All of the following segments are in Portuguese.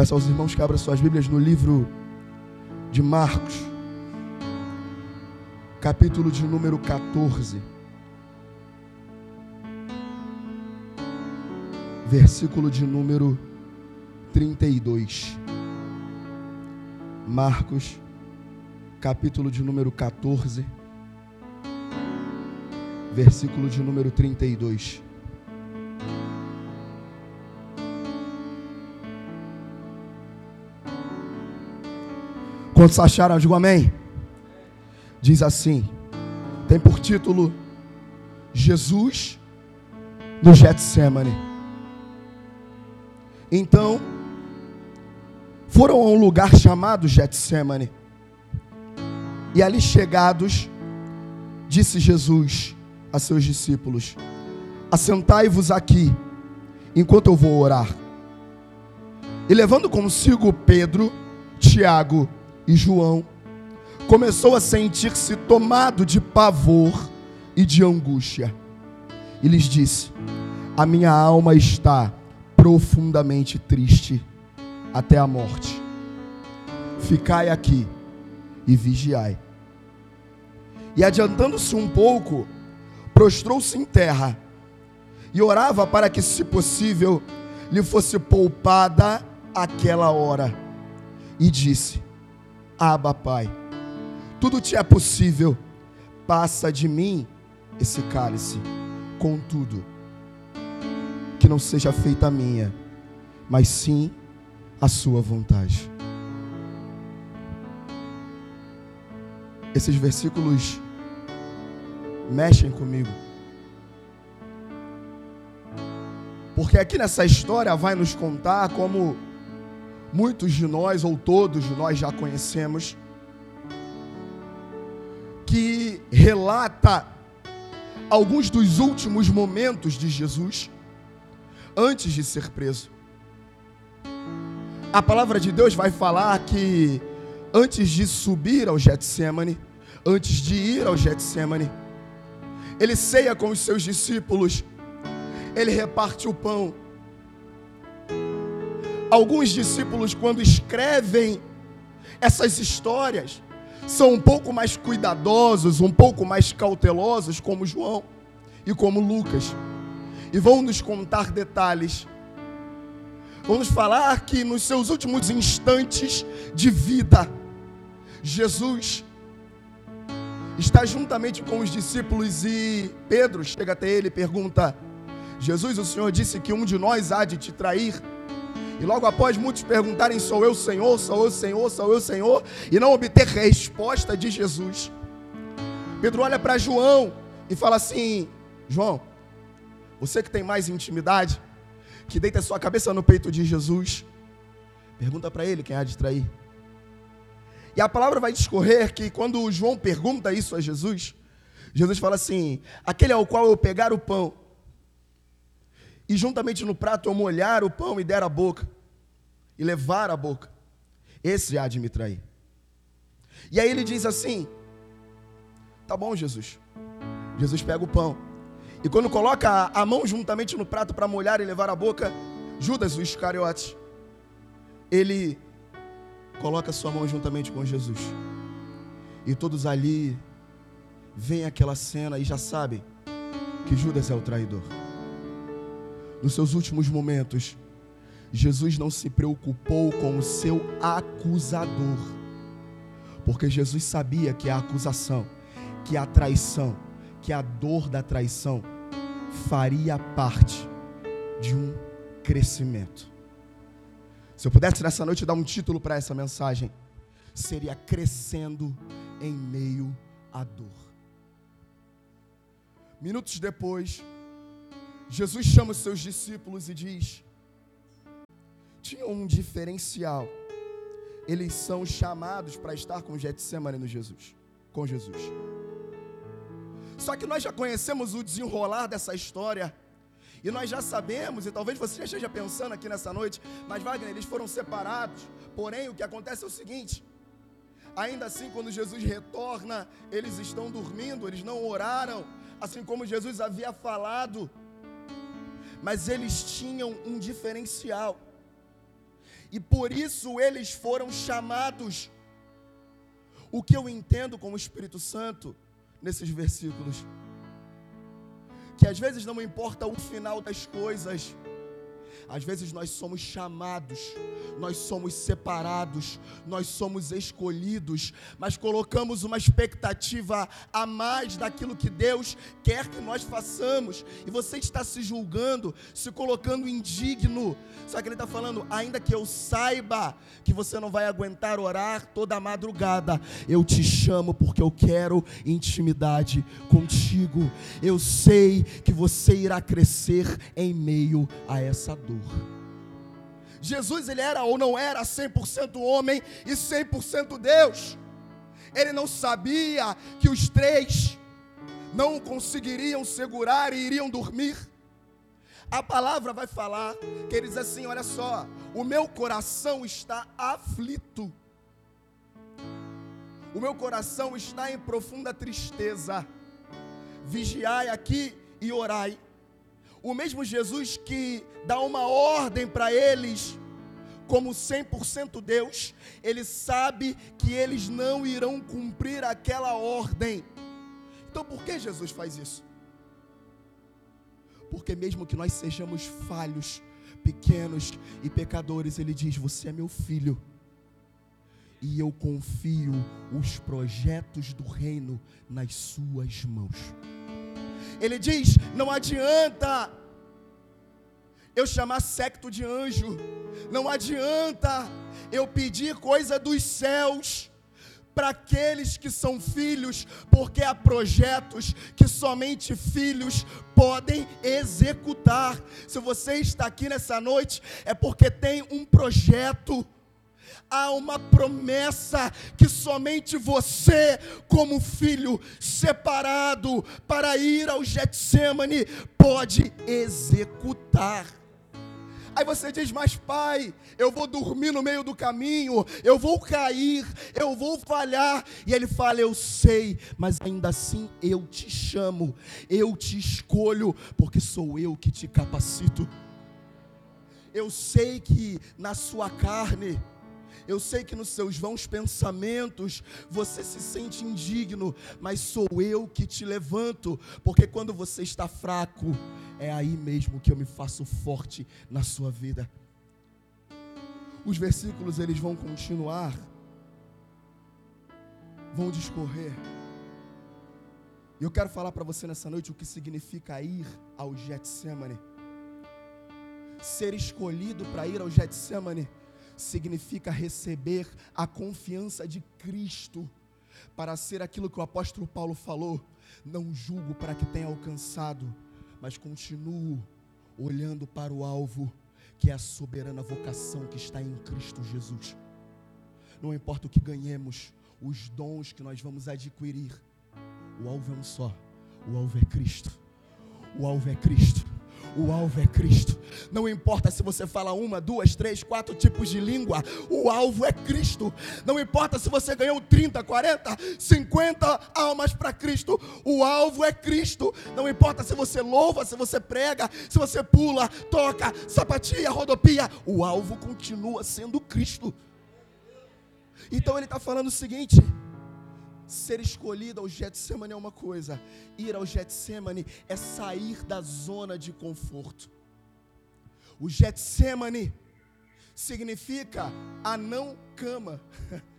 Peço aos irmãos que abram suas Bíblias no livro de Marcos, capítulo de número 14, versículo de número 32. Marcos, capítulo de número 14, versículo de número 32. Quantos acharam? Digo amém. Diz assim: tem por título Jesus no Getsemane. Então, foram a um lugar chamado Getsemane. E ali chegados, disse Jesus a seus discípulos: Assentai-vos aqui, enquanto eu vou orar. E levando consigo Pedro, Tiago e João, começou a sentir-se tomado de pavor e de angústia. E lhes disse: A minha alma está profundamente triste até a morte. Ficai aqui e vigiai. E adiantando-se um pouco, prostrou-se em terra e orava para que, se possível, lhe fosse poupada aquela hora. E disse: Aba, Pai, tudo te é possível, passa de mim esse cálice, contudo, que não seja feita a minha, mas sim a sua vontade. Esses versículos mexem comigo. Porque aqui nessa história vai nos contar como muitos de nós, ou todos de nós já conhecemos, que relata alguns dos últimos momentos de Jesus antes de ser preso. A palavra de Deus vai falar que antes de subir ao Getsemane, antes de ir ao Getsemane, ele ceia com os seus discípulos, ele reparte o pão Alguns discípulos, quando escrevem essas histórias, são um pouco mais cuidadosos, um pouco mais cautelosos, como João e como Lucas, e vão nos contar detalhes. Vamos falar que nos seus últimos instantes de vida, Jesus está juntamente com os discípulos e Pedro chega até ele e pergunta: Jesus, o Senhor disse que um de nós há de te trair. E logo após muitos perguntarem: Sou eu Senhor, sou eu Senhor, sou eu Senhor, e não obter resposta de Jesus. Pedro olha para João e fala assim: João, você que tem mais intimidade, que deita sua cabeça no peito de Jesus, pergunta para ele quem há de trair. E a palavra vai discorrer que quando João pergunta isso a Jesus, Jesus fala assim: aquele ao qual eu pegar o pão e juntamente no prato eu molhar o pão e der a boca, e levar a boca, esse há de me trair. E aí ele diz assim: Tá bom, Jesus. Jesus pega o pão. E quando coloca a mão juntamente no prato para molhar e levar a boca, Judas, o Iscariote, ele coloca sua mão juntamente com Jesus. E todos ali veem aquela cena e já sabem que Judas é o traidor nos seus últimos momentos, Jesus não se preocupou com o seu acusador, porque Jesus sabia que a acusação, que a traição, que a dor da traição faria parte de um crescimento. Se eu pudesse nessa noite dar um título para essa mensagem, seria Crescendo em Meio à Dor. Minutos depois, Jesus chama os seus discípulos e diz: tinha um diferencial. Eles são chamados para estar com Getsemane no Jesus, com Jesus. Só que nós já conhecemos o desenrolar dessa história. E nós já sabemos, e talvez você já esteja pensando aqui nessa noite, mas Wagner, eles foram separados. Porém, o que acontece é o seguinte: ainda assim, quando Jesus retorna, eles estão dormindo, eles não oraram, assim como Jesus havia falado mas eles tinham um diferencial. e por isso eles foram chamados. O que eu entendo como Espírito Santo nesses versículos? Que às vezes não importa o final das coisas, às vezes nós somos chamados, nós somos separados, nós somos escolhidos, mas colocamos uma expectativa a mais daquilo que Deus quer que nós façamos, e você está se julgando, se colocando indigno. Só que Ele está falando, ainda que eu saiba que você não vai aguentar orar toda a madrugada, eu te chamo porque eu quero intimidade contigo. Eu sei que você irá crescer em meio a essa dor. Jesus ele era ou não era 100% homem e 100% Deus. Ele não sabia que os três não conseguiriam segurar e iriam dormir. A palavra vai falar que ele diz assim: olha só, o meu coração está aflito, o meu coração está em profunda tristeza. Vigiai aqui e orai o mesmo Jesus que dá uma ordem para eles, como 100% Deus, ele sabe que eles não irão cumprir aquela ordem. Então por que Jesus faz isso? Porque mesmo que nós sejamos falhos, pequenos e pecadores, ele diz: Você é meu filho. E eu confio os projetos do reino nas suas mãos. Ele diz: não adianta eu chamar secto de anjo, não adianta eu pedir coisa dos céus para aqueles que são filhos, porque há projetos que somente filhos podem executar. Se você está aqui nessa noite, é porque tem um projeto há uma promessa que somente você, como filho separado para ir ao Getsemane, pode executar. Aí você diz, mas pai, eu vou dormir no meio do caminho, eu vou cair, eu vou falhar. E ele fala, eu sei, mas ainda assim eu te chamo, eu te escolho, porque sou eu que te capacito. Eu sei que na sua carne, eu sei que nos seus vãos pensamentos você se sente indigno, mas sou eu que te levanto, porque quando você está fraco, é aí mesmo que eu me faço forte na sua vida. Os versículos eles vão continuar, vão discorrer. E eu quero falar para você nessa noite o que significa ir ao Getsemane. Ser escolhido para ir ao Getsemane significa receber a confiança de Cristo para ser aquilo que o apóstolo Paulo falou. Não julgo para que tenha alcançado, mas continuo olhando para o alvo, que é a soberana vocação que está em Cristo Jesus. Não importa o que ganhemos, os dons que nós vamos adquirir, o alvo é um só: o alvo é Cristo. O alvo é Cristo. O alvo é Cristo. Não importa se você fala uma, duas, três, quatro tipos de língua, o alvo é Cristo. Não importa se você ganhou 30, 40, 50 almas para Cristo, o alvo é Cristo. Não importa se você louva, se você prega, se você pula, toca, sapatia, rodopia, o alvo continua sendo Cristo. Então ele está falando o seguinte ser escolhido ao Getsemane é uma coisa, ir ao Getsemane é sair da zona de conforto. O Getsemane significa a não cama.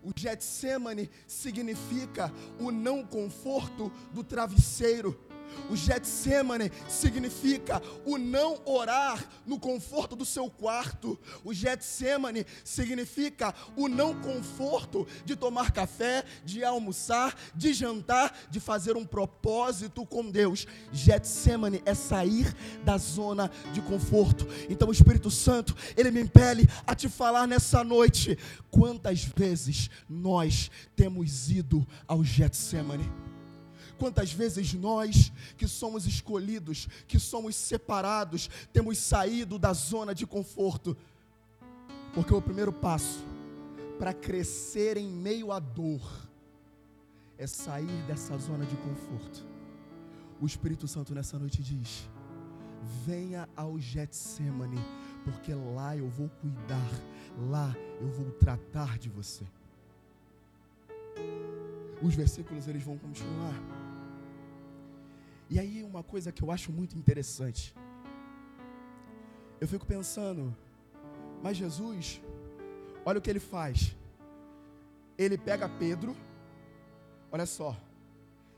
O Getsemane significa o não conforto do travesseiro. O Getsemane significa o não orar no conforto do seu quarto. O Getsemane significa o não conforto de tomar café, de almoçar, de jantar, de fazer um propósito com Deus. Getsemane é sair da zona de conforto. Então o Espírito Santo, ele me impele a te falar nessa noite quantas vezes nós temos ido ao Getsemane. Quantas vezes nós, que somos escolhidos, que somos separados, temos saído da zona de conforto? Porque o primeiro passo para crescer em meio à dor é sair dessa zona de conforto. O Espírito Santo nessa noite diz: venha ao Getsemane, porque lá eu vou cuidar, lá eu vou tratar de você. Os versículos eles vão continuar. E aí uma coisa que eu acho muito interessante. Eu fico pensando, mas Jesus, olha o que ele faz. Ele pega Pedro, olha só,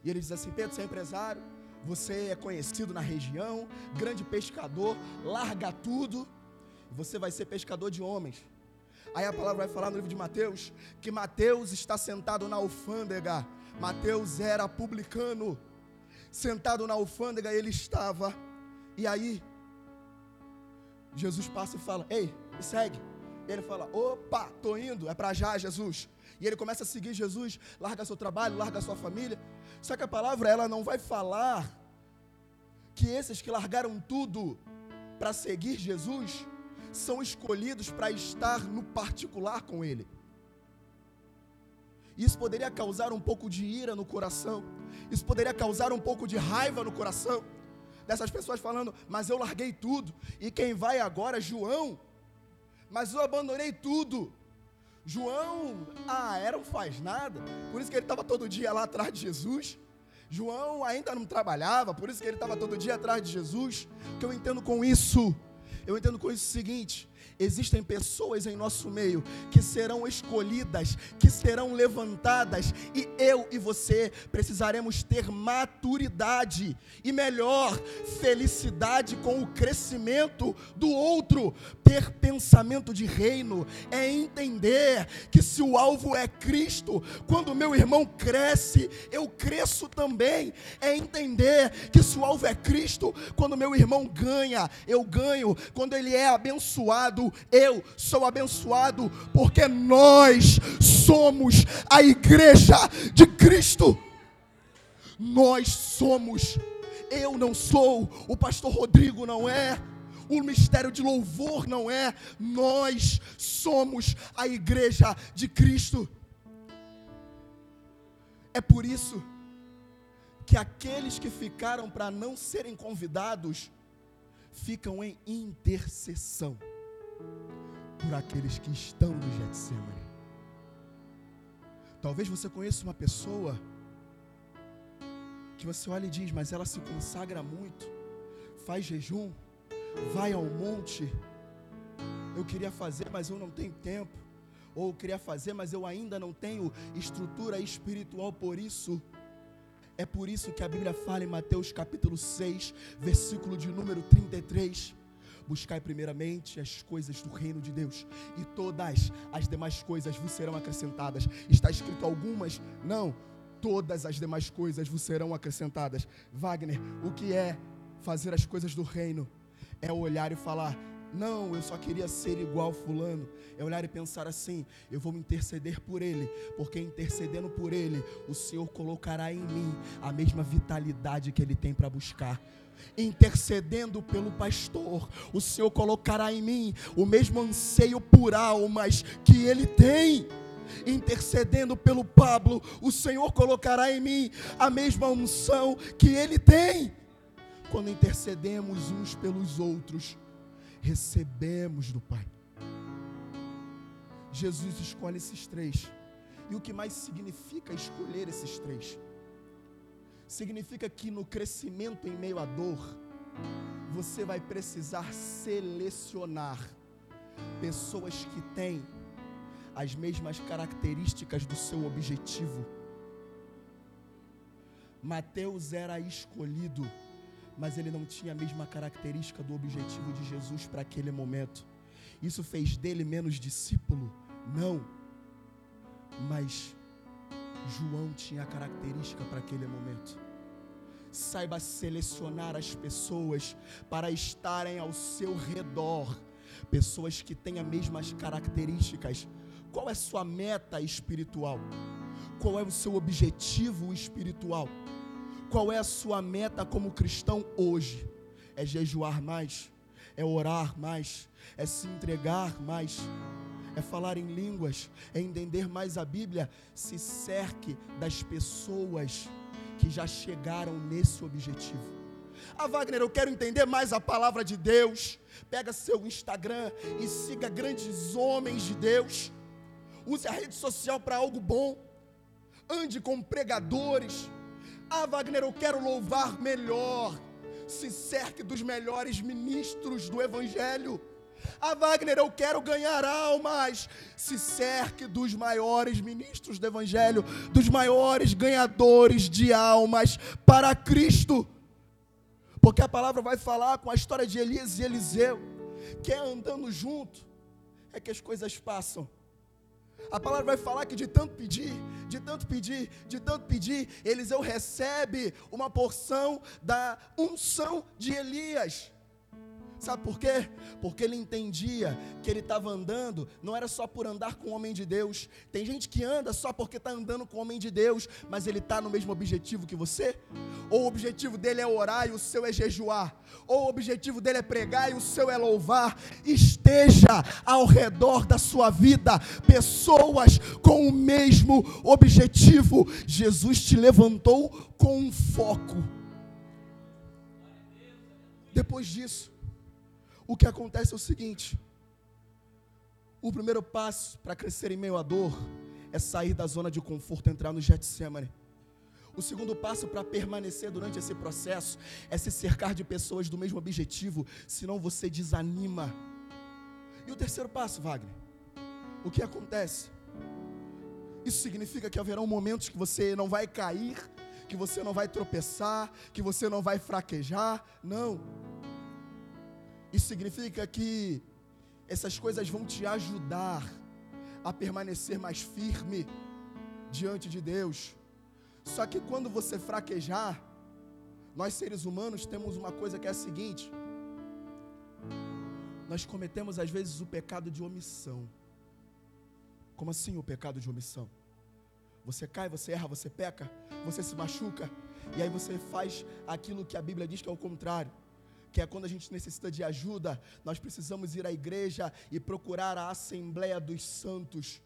e ele diz assim: Pedro, você é empresário, você é conhecido na região, grande pescador, larga tudo, você vai ser pescador de homens. Aí a palavra vai falar no livro de Mateus que Mateus está sentado na alfândega. Mateus era publicano. Sentado na alfândega ele estava. E aí Jesus passa e fala: "Ei, me segue". Ele fala: "Opa, tô indo, é para já, Jesus". E ele começa a seguir Jesus, larga seu trabalho, larga sua família. Só que a palavra ela não vai falar que esses que largaram tudo para seguir Jesus são escolhidos para estar no particular com Ele. Isso poderia causar um pouco de ira no coração, isso poderia causar um pouco de raiva no coração dessas pessoas falando: Mas eu larguei tudo, e quem vai agora é João, mas eu abandonei tudo. João, ah, era um faz nada, por isso que ele estava todo dia lá atrás de Jesus. João ainda não trabalhava, por isso que ele estava todo dia atrás de Jesus. O que eu entendo com isso? Eu entendo com isso o seguinte: existem pessoas em nosso meio que serão escolhidas, que serão levantadas, e eu e você precisaremos ter maturidade e melhor, felicidade com o crescimento do outro. Ter pensamento de reino é entender que se o alvo é Cristo, quando meu irmão cresce, eu cresço também. É entender que se o alvo é Cristo, quando meu irmão ganha, eu ganho. Quando ele é abençoado, eu sou abençoado, porque nós somos a igreja de Cristo. Nós somos, eu não sou, o pastor Rodrigo não é, o mistério de louvor não é, nós somos a igreja de Cristo. É por isso que aqueles que ficaram para não serem convidados ficam em intercessão por aqueles que estão no Getsemane. Talvez você conheça uma pessoa que você olha e diz, mas ela se consagra muito, faz jejum, vai ao monte. Eu queria fazer, mas eu não tenho tempo. Ou eu queria fazer, mas eu ainda não tenho estrutura espiritual por isso. É por isso que a Bíblia fala em Mateus capítulo 6, versículo de número 33 Buscai primeiramente as coisas do reino de Deus, e todas as demais coisas vos serão acrescentadas. Está escrito algumas? Não. Todas as demais coisas vos serão acrescentadas. Wagner, o que é fazer as coisas do reino? É olhar e falar: não, eu só queria ser igual fulano. É olhar e pensar assim: eu vou me interceder por ele, porque intercedendo por ele, o Senhor colocará em mim a mesma vitalidade que ele tem para buscar intercedendo pelo pastor, o Senhor colocará em mim o mesmo anseio por almas que ele tem. Intercedendo pelo Pablo, o Senhor colocará em mim a mesma unção que ele tem. Quando intercedemos uns pelos outros, recebemos do Pai. Jesus escolhe esses três. E o que mais significa escolher esses três? Significa que no crescimento em meio à dor, você vai precisar selecionar pessoas que têm as mesmas características do seu objetivo. Mateus era escolhido, mas ele não tinha a mesma característica do objetivo de Jesus para aquele momento. Isso fez dele menos discípulo? Não. Mas João tinha a característica para aquele momento. Saiba selecionar as pessoas para estarem ao seu redor, pessoas que têm as mesmas características. Qual é sua meta espiritual? Qual é o seu objetivo espiritual? Qual é a sua meta como cristão hoje? É jejuar mais? É orar mais? É se entregar mais? É falar em línguas, é entender mais a Bíblia, se cerque das pessoas que já chegaram nesse objetivo. Ah, Wagner, eu quero entender mais a palavra de Deus. Pega seu Instagram e siga grandes homens de Deus. Use a rede social para algo bom. Ande com pregadores. Ah, Wagner, eu quero louvar melhor. Se cerque dos melhores ministros do Evangelho. Ah, Wagner, eu quero ganhar almas. Se cerque dos maiores ministros do Evangelho, dos maiores ganhadores de almas para Cristo. Porque a palavra vai falar com a história de Elias e Eliseu, que é andando junto, é que as coisas passam. A palavra vai falar que de tanto pedir, de tanto pedir, de tanto pedir, Eliseu recebe uma porção da unção de Elias. Sabe por quê? Porque ele entendia que ele estava andando, não era só por andar com o homem de Deus. Tem gente que anda só porque está andando com o homem de Deus, mas ele está no mesmo objetivo que você? Ou o objetivo dele é orar e o seu é jejuar? Ou o objetivo dele é pregar e o seu é louvar? Esteja ao redor da sua vida pessoas com o mesmo objetivo. Jesus te levantou com um foco. Depois disso, o que acontece é o seguinte: o primeiro passo para crescer em meio à dor é sair da zona de conforto, entrar no Getsemane. O segundo passo para permanecer durante esse processo é se cercar de pessoas do mesmo objetivo, senão você desanima. E o terceiro passo, Wagner? O que acontece? Isso significa que haverão momentos que você não vai cair, que você não vai tropeçar, que você não vai fraquejar. Não. Isso significa que essas coisas vão te ajudar a permanecer mais firme diante de Deus. Só que quando você fraquejar, nós seres humanos temos uma coisa que é a seguinte: nós cometemos às vezes o pecado de omissão. Como assim o pecado de omissão? Você cai, você erra, você peca, você se machuca, e aí você faz aquilo que a Bíblia diz que é o contrário que é quando a gente necessita de ajuda, nós precisamos ir à igreja e procurar a Assembleia dos Santos.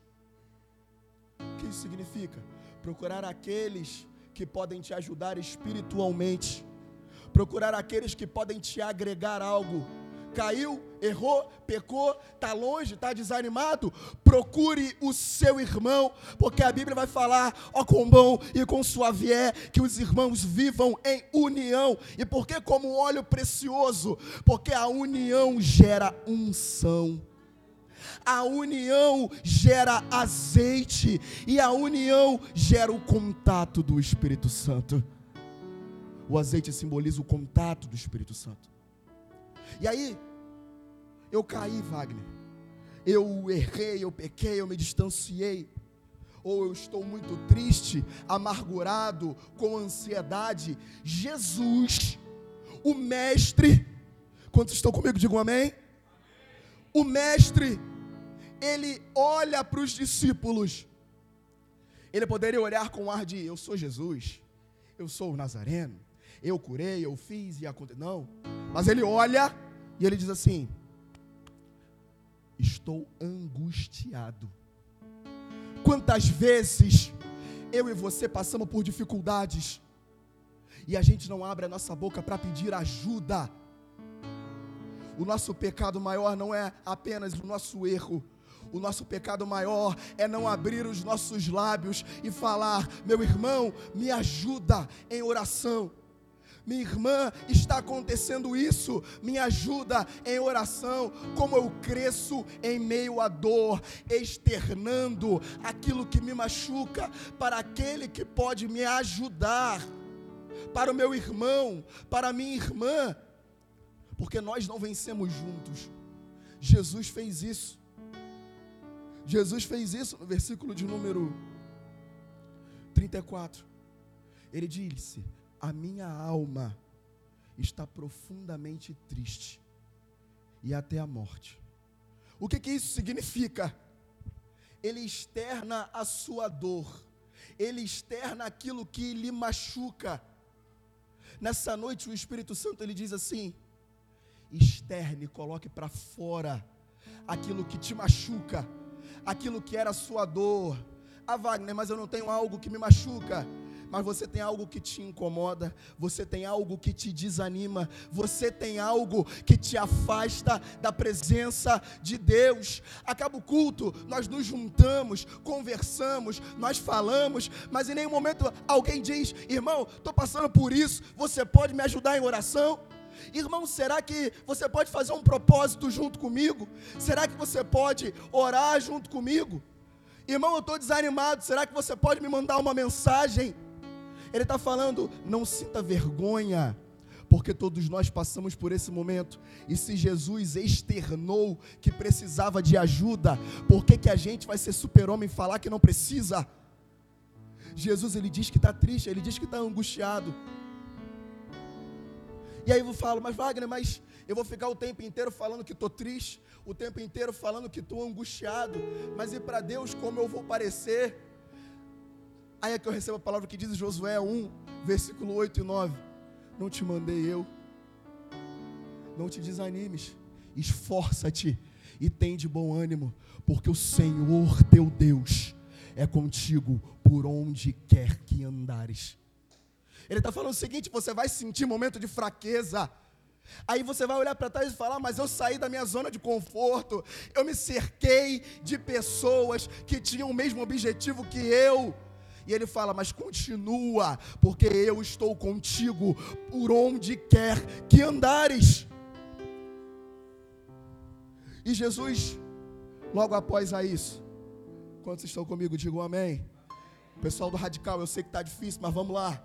O que isso significa? Procurar aqueles que podem te ajudar espiritualmente, procurar aqueles que podem te agregar algo caiu, errou, pecou, está longe, está desanimado, procure o seu irmão, porque a Bíblia vai falar, ó com bom e com suave é, que os irmãos vivam em união. E por que como óleo precioso? Porque a união gera unção. A união gera azeite e a união gera o contato do Espírito Santo. O azeite simboliza o contato do Espírito Santo. E aí, eu caí, Wagner. Eu errei, eu pequei, eu me distanciei. Ou eu estou muito triste, amargurado, com ansiedade. Jesus, o Mestre, quantos estão comigo? Digam amém. O Mestre, ele olha para os discípulos. Ele poderia olhar com ar de: Eu sou Jesus, eu sou o Nazareno, eu curei, eu fiz e aconteceu. Não. Mas ele olha e ele diz assim: Estou angustiado. Quantas vezes eu e você passamos por dificuldades e a gente não abre a nossa boca para pedir ajuda. O nosso pecado maior não é apenas o nosso erro, o nosso pecado maior é não abrir os nossos lábios e falar: meu irmão, me ajuda em oração minha irmã, está acontecendo isso, me ajuda em oração, como eu cresço em meio à dor, externando aquilo que me machuca para aquele que pode me ajudar, para o meu irmão, para a minha irmã, porque nós não vencemos juntos. Jesus fez isso. Jesus fez isso no versículo de número 34. Ele disse: a minha alma está profundamente triste e até a morte. O que, que isso significa? Ele externa a sua dor, ele externa aquilo que lhe machuca. Nessa noite, o Espírito Santo ele diz assim: externe, coloque para fora aquilo que te machuca, aquilo que era a sua dor. Ah, Wagner, mas eu não tenho algo que me machuca mas você tem algo que te incomoda, você tem algo que te desanima, você tem algo que te afasta da presença de Deus. Acaba o culto, nós nos juntamos, conversamos, nós falamos, mas em nenhum momento alguém diz: irmão, estou passando por isso, você pode me ajudar em oração? Irmão, será que você pode fazer um propósito junto comigo? Será que você pode orar junto comigo? Irmão, eu estou desanimado. Será que você pode me mandar uma mensagem? Ele está falando, não sinta vergonha, porque todos nós passamos por esse momento. E se Jesus externou que precisava de ajuda, por que, que a gente vai ser super-homem e falar que não precisa? Jesus ele diz que está triste, ele diz que está angustiado. E aí eu falo, mas Wagner, mas eu vou ficar o tempo inteiro falando que estou triste, o tempo inteiro falando que estou angustiado, mas e para Deus como eu vou parecer? Aí é que eu recebo a palavra que diz Josué 1, versículo 8 e 9: Não te mandei eu, não te desanimes, esforça-te e tem de bom ânimo, porque o Senhor teu Deus é contigo por onde quer que andares. Ele está falando o seguinte: você vai sentir momento de fraqueza. Aí você vai olhar para trás e falar, mas eu saí da minha zona de conforto, eu me cerquei de pessoas que tinham o mesmo objetivo que eu. E ele fala, mas continua, porque eu estou contigo por onde quer que andares. E Jesus, logo após a isso, quantos estão comigo, digam amém. Pessoal do radical, eu sei que está difícil, mas vamos lá.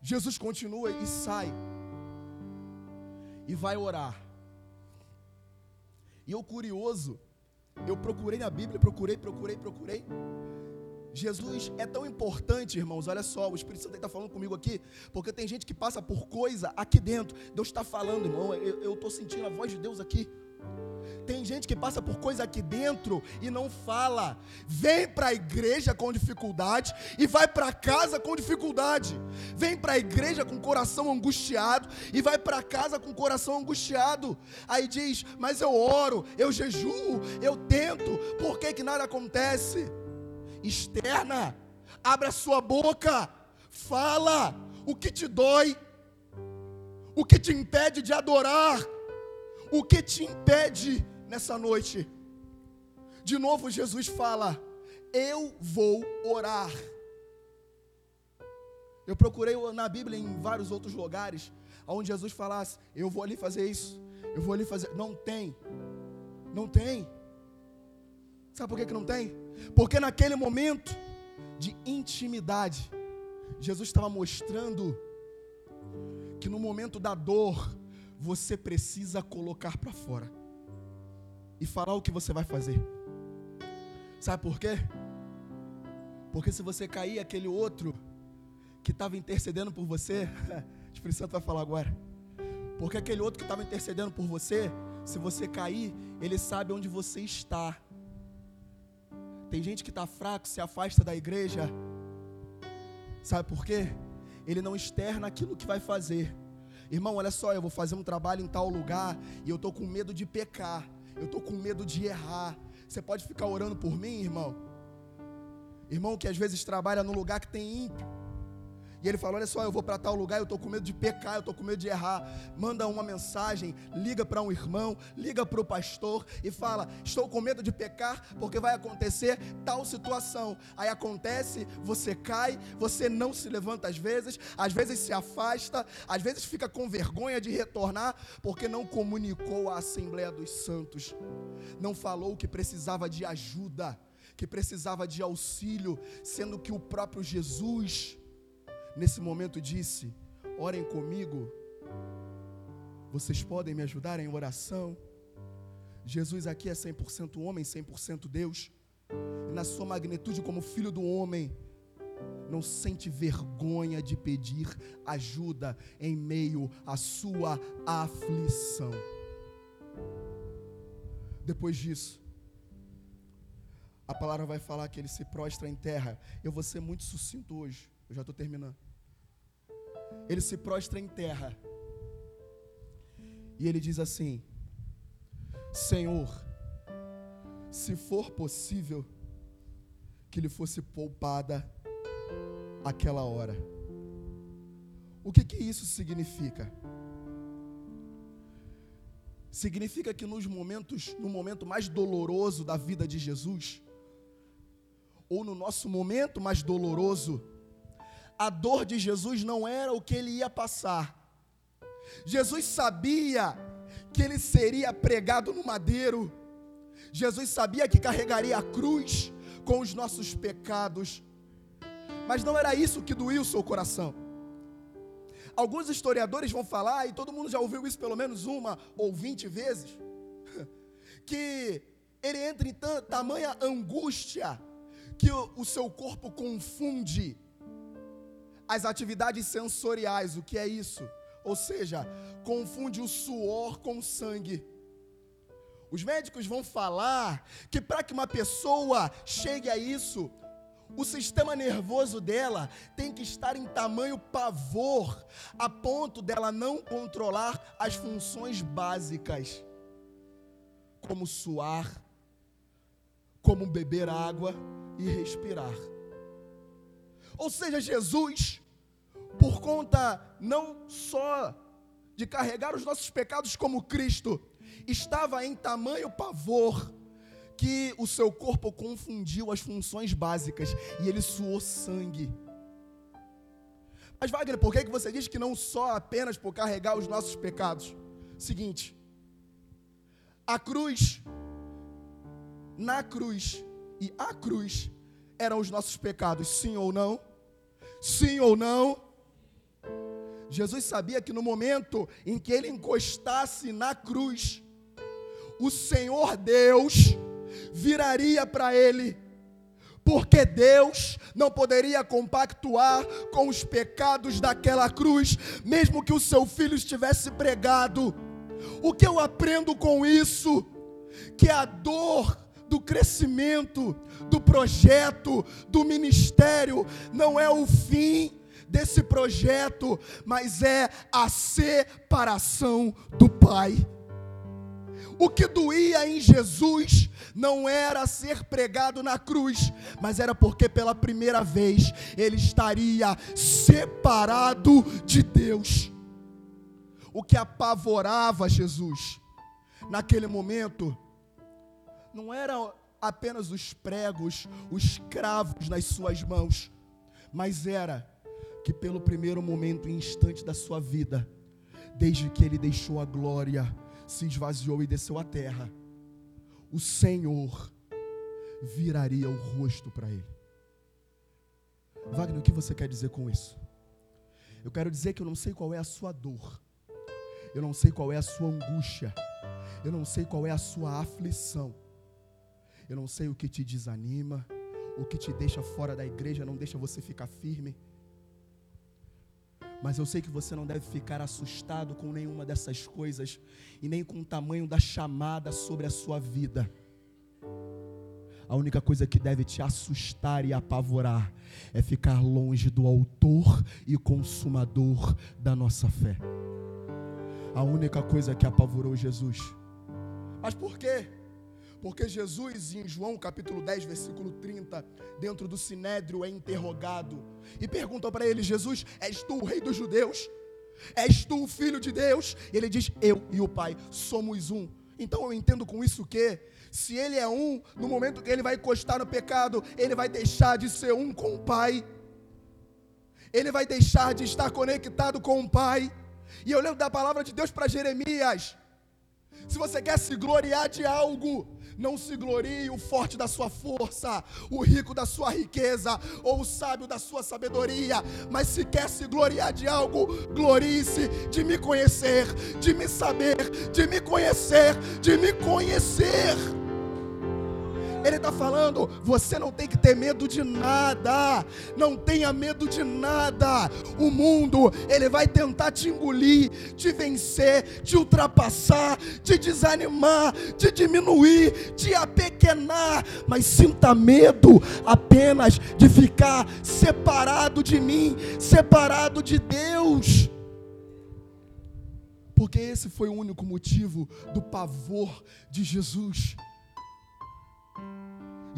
Jesus continua e sai e vai orar. E eu curioso, eu procurei na Bíblia, procurei, procurei, procurei. Jesus é tão importante, irmãos. Olha só, o Espírito Santo está falando comigo aqui, porque tem gente que passa por coisa aqui dentro. Deus está falando, irmão. Eu estou sentindo a voz de Deus aqui. Tem gente que passa por coisa aqui dentro e não fala. Vem para a igreja com dificuldade e vai para casa com dificuldade. Vem para a igreja com coração angustiado e vai para casa com coração angustiado. Aí diz: Mas eu oro, eu jejuo, eu tento, por que, que nada acontece? Externa, abre a sua boca, fala o que te dói, o que te impede de adorar, o que te impede nessa noite. De novo, Jesus fala: Eu vou orar. Eu procurei na Bíblia em vários outros lugares onde Jesus falasse: Eu vou ali fazer isso, eu vou ali fazer. Não tem, não tem. Sabe por que, que não tem? Porque naquele momento de intimidade, Jesus estava mostrando que no momento da dor, você precisa colocar para fora e falar o que você vai fazer. Sabe por quê? Porque se você cair, aquele outro que estava intercedendo por você, o Espírito Santo vai falar agora. Porque aquele outro que estava intercedendo por você, se você cair, ele sabe onde você está. Tem gente que está fraco, se afasta da igreja. Sabe por quê? Ele não externa aquilo que vai fazer. Irmão, olha só, eu vou fazer um trabalho em tal lugar e eu estou com medo de pecar eu estou com medo de errar. Você pode ficar orando por mim, irmão? Irmão que às vezes trabalha num lugar que tem ímpio. E ele falou: Olha só, eu vou para tal lugar, eu estou com medo de pecar, eu estou com medo de errar. Manda uma mensagem, liga para um irmão, liga para o pastor e fala: Estou com medo de pecar porque vai acontecer tal situação. Aí acontece, você cai, você não se levanta às vezes, às vezes se afasta, às vezes fica com vergonha de retornar porque não comunicou à Assembleia dos Santos, não falou que precisava de ajuda, que precisava de auxílio, sendo que o próprio Jesus nesse momento disse: Orem comigo. Vocês podem me ajudar em oração? Jesus aqui é 100% homem, 100% Deus. Na sua magnitude como filho do homem, não sente vergonha de pedir ajuda em meio à sua aflição. Depois disso, a palavra vai falar que ele se prostra em terra. Eu vou ser muito sucinto hoje. Eu já estou terminando ele se prostra em terra. E ele diz assim: Senhor, se for possível que lhe fosse poupada aquela hora. O que, que isso significa? Significa que nos momentos, no momento mais doloroso da vida de Jesus, ou no nosso momento mais doloroso, a dor de Jesus não era o que ele ia passar. Jesus sabia que ele seria pregado no madeiro. Jesus sabia que carregaria a cruz com os nossos pecados. Mas não era isso que doía o seu coração. Alguns historiadores vão falar, e todo mundo já ouviu isso pelo menos uma ou vinte vezes, que ele entra em tamanha angústia que o, o seu corpo confunde as atividades sensoriais. O que é isso? Ou seja, confunde o suor com o sangue. Os médicos vão falar que para que uma pessoa chegue a isso, o sistema nervoso dela tem que estar em tamanho pavor, a ponto dela não controlar as funções básicas, como suar, como beber água e respirar. Ou seja, Jesus, por conta não só de carregar os nossos pecados como Cristo, estava em tamanho pavor que o seu corpo confundiu as funções básicas e ele suou sangue. Mas Wagner, por que você diz que não só apenas por carregar os nossos pecados? Seguinte, a cruz, na cruz e a cruz eram os nossos pecados, sim ou não? Sim ou não? Jesus sabia que no momento em que ele encostasse na cruz, o Senhor Deus viraria para ele, porque Deus não poderia compactuar com os pecados daquela cruz, mesmo que o seu filho estivesse pregado. O que eu aprendo com isso? Que a dor do crescimento, do projeto, do ministério, não é o fim desse projeto, mas é a separação do Pai. O que doía em Jesus não era ser pregado na cruz, mas era porque pela primeira vez ele estaria separado de Deus. O que apavorava Jesus naquele momento não era apenas os pregos, os cravos nas suas mãos, mas era que pelo primeiro momento e instante da sua vida, desde que ele deixou a glória, se esvaziou e desceu à terra, o Senhor viraria o rosto para ele. Wagner, o que você quer dizer com isso? Eu quero dizer que eu não sei qual é a sua dor, eu não sei qual é a sua angústia, eu não sei qual é a sua aflição, eu não sei o que te desanima, o que te deixa fora da igreja, não deixa você ficar firme. Mas eu sei que você não deve ficar assustado com nenhuma dessas coisas e nem com o tamanho da chamada sobre a sua vida. A única coisa que deve te assustar e apavorar é ficar longe do autor e consumador da nossa fé. A única coisa que apavorou Jesus. Mas por quê? Porque Jesus, em João capítulo 10, versículo 30, dentro do sinédrio, é interrogado. E perguntam para ele: Jesus, és tu o rei dos judeus? És tu o filho de Deus? E ele diz: Eu e o Pai somos um. Então eu entendo com isso que, se ele é um, no momento que ele vai encostar no pecado, ele vai deixar de ser um com o Pai. Ele vai deixar de estar conectado com o Pai. E eu lembro da palavra de Deus para Jeremias. Se você quer se gloriar de algo, não se glorie o forte da sua força, o rico da sua riqueza, ou o sábio da sua sabedoria, mas se quer se gloriar de algo, glorie-se de me conhecer, de me saber, de me conhecer, de me conhecer. Ele está falando: você não tem que ter medo de nada, não tenha medo de nada. O mundo, ele vai tentar te engolir, te vencer, te ultrapassar, te desanimar, te diminuir, te apequenar, mas sinta medo apenas de ficar separado de mim, separado de Deus porque esse foi o único motivo do pavor de Jesus.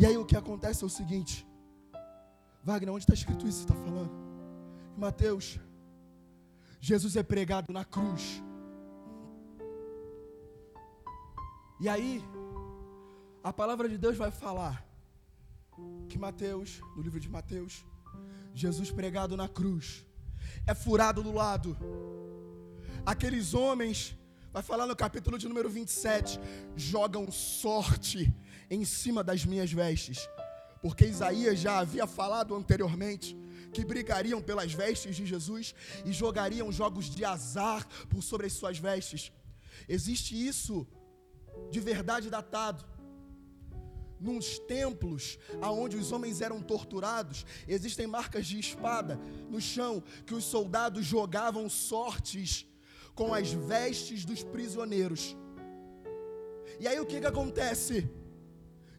E aí o que acontece é o seguinte: Wagner, onde está escrito isso? Você está falando? Em Mateus. Jesus é pregado na cruz. E aí, a palavra de Deus vai falar que Mateus, no livro de Mateus, Jesus pregado na cruz, é furado do lado. Aqueles homens, vai falar no capítulo de número 27, jogam sorte em cima das minhas vestes. Porque Isaías já havia falado anteriormente que brigariam pelas vestes de Jesus e jogariam jogos de azar por sobre as suas vestes. Existe isso de verdade datado nos templos aonde os homens eram torturados, existem marcas de espada no chão que os soldados jogavam sortes com as vestes dos prisioneiros. E aí o que, que acontece?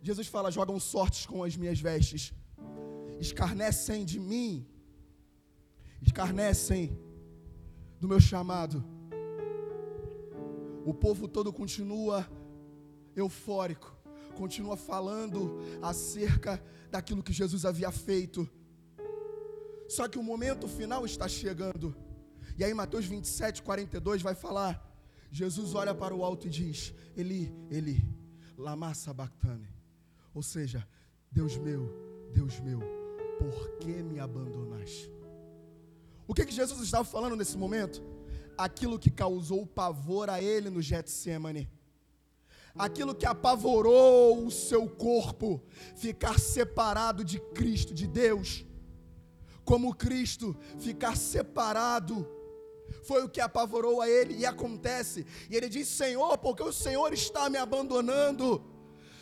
Jesus fala: jogam sortes com as minhas vestes, escarnecem de mim, escarnecem do meu chamado. O povo todo continua eufórico continua falando acerca daquilo que Jesus havia feito. Só que o momento final está chegando. E aí, Mateus 27, 42 vai falar: Jesus olha para o alto e diz: Eli, Eli, lama sabachthani. Ou seja, Deus meu, Deus meu, por que me abandonaste? O que, que Jesus estava falando nesse momento? Aquilo que causou pavor a ele no Getsemane aquilo que apavorou o seu corpo, ficar separado de Cristo, de Deus, como Cristo, ficar separado, foi o que apavorou a ele, e acontece, e ele diz: Senhor, porque o Senhor está me abandonando.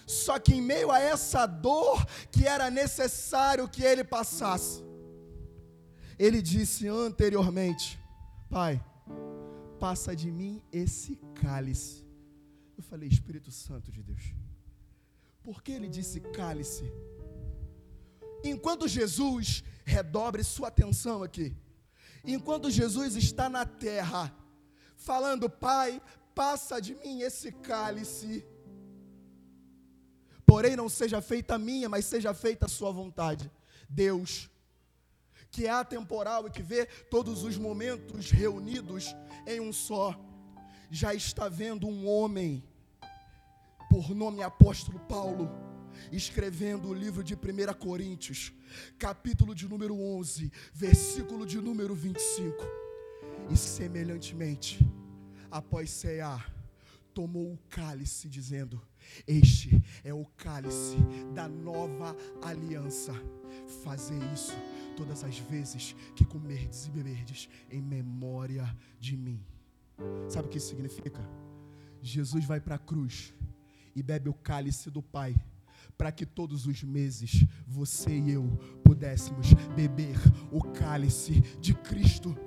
Só que em meio a essa dor que era necessário que ele passasse, ele disse anteriormente: Pai, passa de mim esse cálice eu falei, Espírito Santo de Deus. Por que ele disse cálice? Enquanto Jesus, redobre sua atenção aqui, enquanto Jesus está na terra, falando, Pai, passa de mim esse cálice, porém não seja feita a minha, mas seja feita a sua vontade. Deus, que é atemporal e que vê todos os momentos reunidos em um só, já está vendo um homem por nome apóstolo Paulo, escrevendo o livro de 1 Coríntios, capítulo de número 11, versículo de número 25. E semelhantemente, após cear, tomou o cálice, dizendo: Este é o cálice da nova aliança. Fazer isso todas as vezes que comerdes e beberdes em memória de mim. Sabe o que isso significa? Jesus vai para a cruz e bebe o cálice do Pai, para que todos os meses você e eu pudéssemos beber o cálice de Cristo.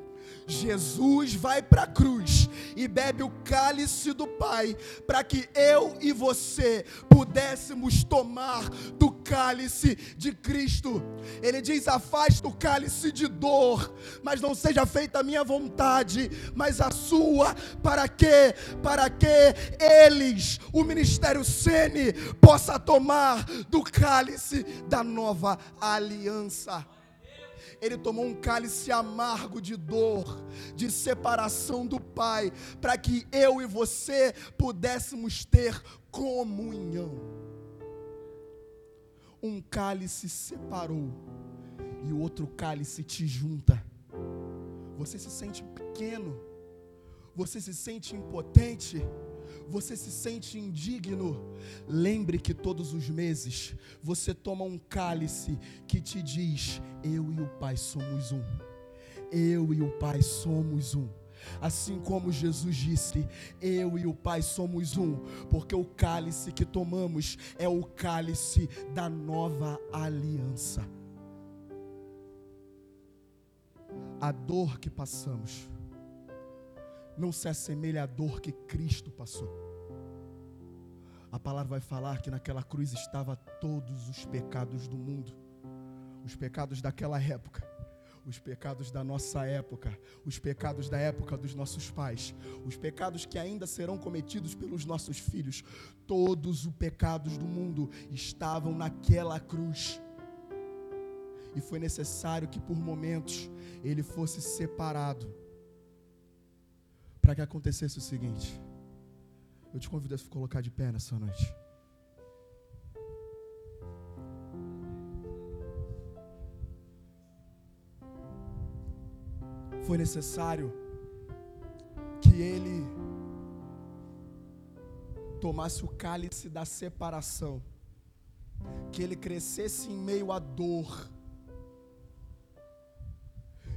Jesus vai para a cruz e bebe o cálice do Pai, para que eu e você pudéssemos tomar do cálice de Cristo. Ele diz: afasta o cálice de dor, mas não seja feita a minha vontade, mas a sua. Para quê? Para que eles, o ministério Sene, possa tomar do cálice da nova aliança ele tomou um cálice amargo de dor, de separação do Pai, para que eu e você pudéssemos ter comunhão. Um cálice separou e o outro cálice te junta. Você se sente pequeno, você se sente impotente você se sente indigno, lembre que todos os meses você toma um cálice que te diz: Eu e o Pai somos um. Eu e o Pai somos um. Assim como Jesus disse, eu e o Pai somos um, porque o cálice que tomamos é o cálice da nova aliança. A dor que passamos não se assemelha à dor que Cristo passou. A palavra vai falar que naquela cruz estava todos os pecados do mundo, os pecados daquela época, os pecados da nossa época, os pecados da época dos nossos pais, os pecados que ainda serão cometidos pelos nossos filhos, todos os pecados do mundo estavam naquela cruz. E foi necessário que por momentos ele fosse separado para que acontecesse o seguinte. Eu te convido a se colocar de pé nessa noite. Foi necessário que ele tomasse o cálice da separação, que ele crescesse em meio à dor,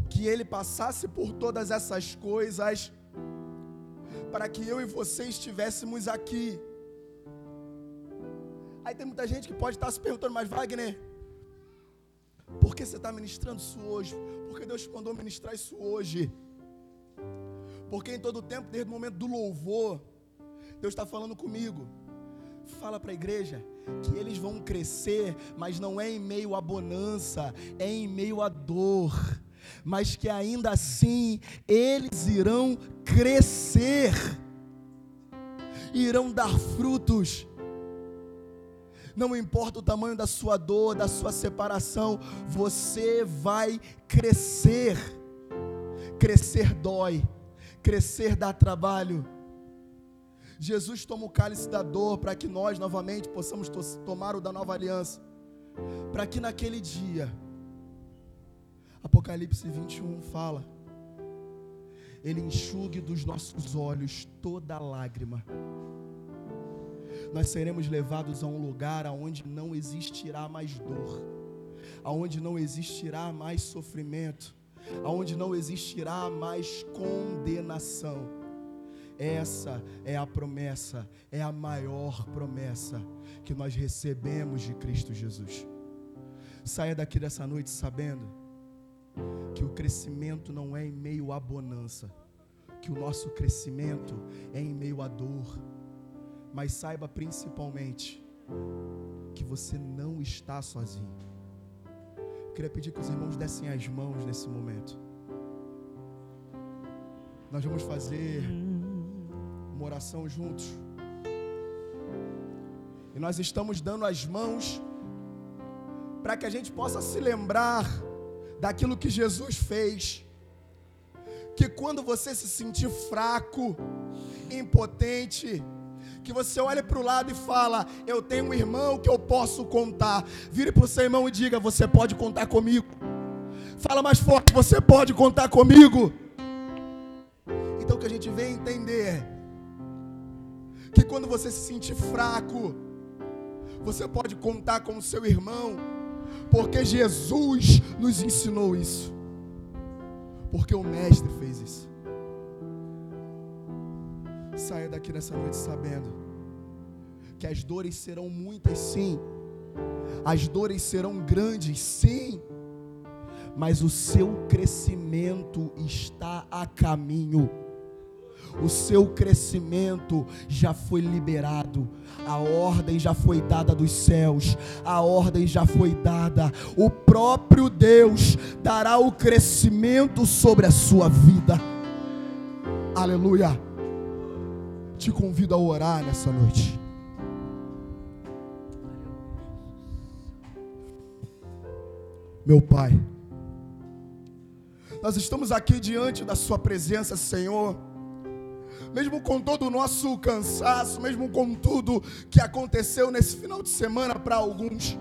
que ele passasse por todas essas coisas, para que eu e você estivéssemos aqui. Aí tem muita gente que pode estar se perguntando, mas Wagner, por que você está ministrando isso hoje? Porque Deus te mandou ministrar isso hoje. Porque em todo tempo, desde o momento do louvor, Deus está falando comigo. Fala para a igreja que eles vão crescer, mas não é em meio à bonança, é em meio à dor. Mas que ainda assim eles irão crescer, irão dar frutos. Não importa o tamanho da sua dor, da sua separação, você vai crescer. Crescer dói, crescer dá trabalho Jesus toma o cálice da dor para que nós novamente possamos tomar o da nova aliança. Para que naquele dia, Apocalipse 21 fala, Ele enxugue dos nossos olhos toda lágrima. Nós seremos levados a um lugar onde não existirá mais dor, aonde não existirá mais sofrimento, aonde não existirá mais condenação essa é a promessa, é a maior promessa que nós recebemos de Cristo Jesus. Saia daqui dessa noite sabendo que o crescimento não é em meio à bonança, que o nosso crescimento é em meio à dor, mas saiba principalmente que você não está sozinho. Eu queria pedir que os irmãos dessem as mãos nesse momento. Nós vamos fazer uma oração juntos. E nós estamos dando as mãos para que a gente possa se lembrar daquilo que Jesus fez. Que quando você se sentir fraco, impotente, que você olhe para o lado e fala: Eu tenho um irmão que eu posso contar. Vire para o seu irmão e diga: Você pode contar comigo. Fala mais forte: Você pode contar comigo. Então que a gente vem entender que quando você se sentir fraco, você pode contar com o seu irmão, porque Jesus nos ensinou isso. Porque o Mestre fez isso. Saia daqui nessa noite sabendo que as dores serão muitas, sim. As dores serão grandes, sim. Mas o seu crescimento está a caminho o seu crescimento já foi liberado, a ordem já foi dada dos céus, a ordem já foi dada. O próprio Deus dará o crescimento sobre a sua vida. Aleluia. Te convido a orar nessa noite. Meu Pai, nós estamos aqui diante da Sua presença, Senhor mesmo com todo o nosso cansaço, mesmo com tudo que aconteceu nesse final de semana para alguns.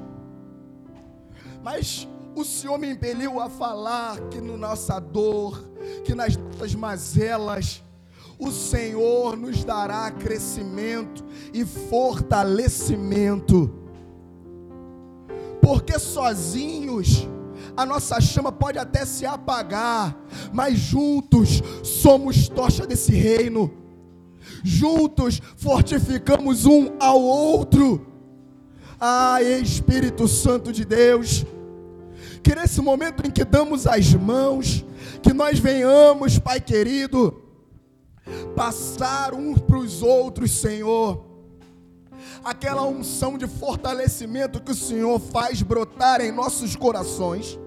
Mas o Senhor me impeliu a falar que na nossa dor, que nas nossas mazelas, o Senhor nos dará crescimento e fortalecimento. Porque sozinhos a nossa chama pode até se apagar, mas juntos somos tocha desse reino juntos fortificamos um ao outro. Ah, Espírito Santo de Deus, que nesse momento em que damos as mãos, que nós venhamos, Pai querido, passar uns para os outros, Senhor, aquela unção de fortalecimento que o Senhor faz brotar em nossos corações,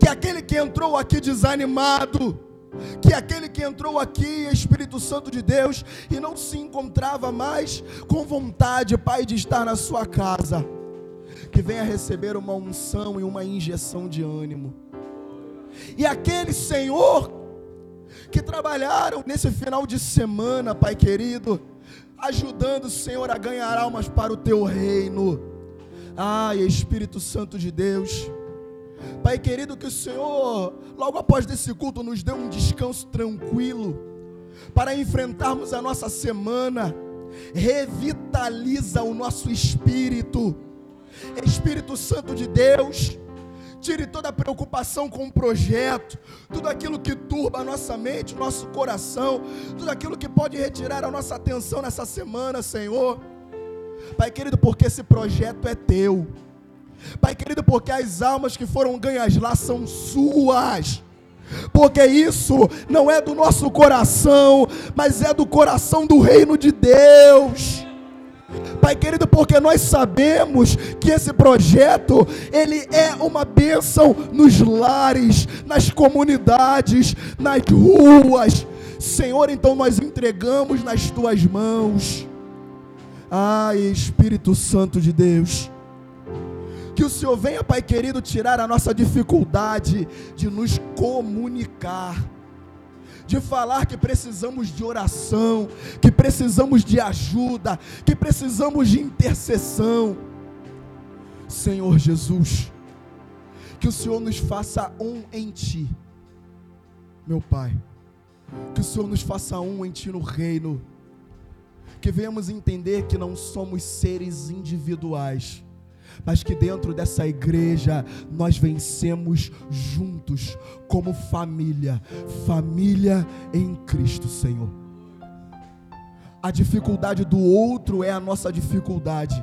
que aquele que entrou aqui desanimado, que aquele que entrou aqui, Espírito Santo de Deus, e não se encontrava mais com vontade, Pai, de estar na sua casa, que venha receber uma unção e uma injeção de ânimo. E aquele Senhor que trabalharam nesse final de semana, Pai querido, ajudando o Senhor a ganhar almas para o teu reino. Ai, Espírito Santo de Deus. Pai querido, que o Senhor, logo após desse culto, nos dê um descanso tranquilo para enfrentarmos a nossa semana. Revitaliza o nosso espírito. Espírito Santo de Deus, Tire toda a preocupação com o projeto, tudo aquilo que turba a nossa mente, o nosso coração, tudo aquilo que pode retirar a nossa atenção nessa semana, Senhor. Pai querido, porque esse projeto é teu. Pai querido, porque as almas que foram ganhas lá são suas. Porque isso não é do nosso coração, mas é do coração do reino de Deus. Pai querido, porque nós sabemos que esse projeto, ele é uma bênção nos lares, nas comunidades, nas ruas. Senhor, então nós entregamos nas tuas mãos. Ai, Espírito Santo de Deus. Que o Senhor venha, Pai querido, tirar a nossa dificuldade de nos comunicar de falar que precisamos de oração, que precisamos de ajuda, que precisamos de intercessão. Senhor Jesus, que o Senhor nos faça um em Ti, meu Pai, que o Senhor nos faça um em Ti no reino, que venhamos entender que não somos seres individuais, mas que dentro dessa igreja nós vencemos juntos, como família, família em Cristo, Senhor. A dificuldade do outro é a nossa dificuldade.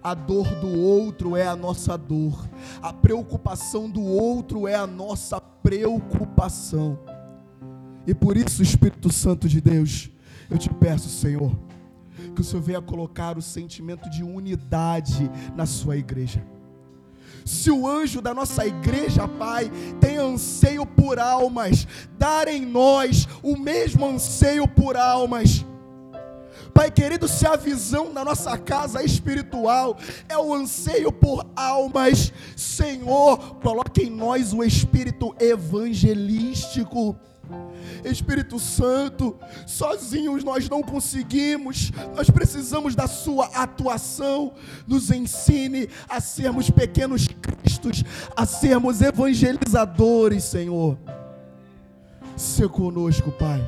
A dor do outro é a nossa dor. A preocupação do outro é a nossa preocupação. E por isso, Espírito Santo de Deus, eu te peço, Senhor, que o Senhor venha colocar o sentimento de unidade na sua igreja. Se o anjo da nossa igreja, Pai, tem anseio por almas, dar em nós o mesmo anseio por almas. Pai querido, se a visão da nossa casa espiritual é o anseio por almas, Senhor, coloque em nós o espírito evangelístico Espírito Santo, sozinhos nós não conseguimos, nós precisamos da Sua atuação. Nos ensine a sermos pequenos cristos, a sermos evangelizadores, Senhor. Se conosco, Pai.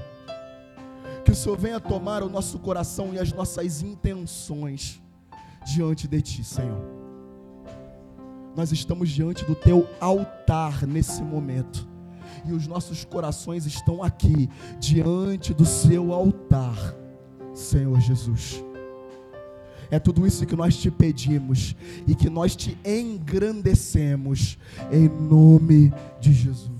Que o Senhor venha tomar o nosso coração e as nossas intenções diante de Ti, Senhor. Nós estamos diante do Teu altar nesse momento e os nossos corações estão aqui, diante do seu altar, Senhor Jesus. É tudo isso que nós te pedimos e que nós te engrandecemos, em nome de Jesus.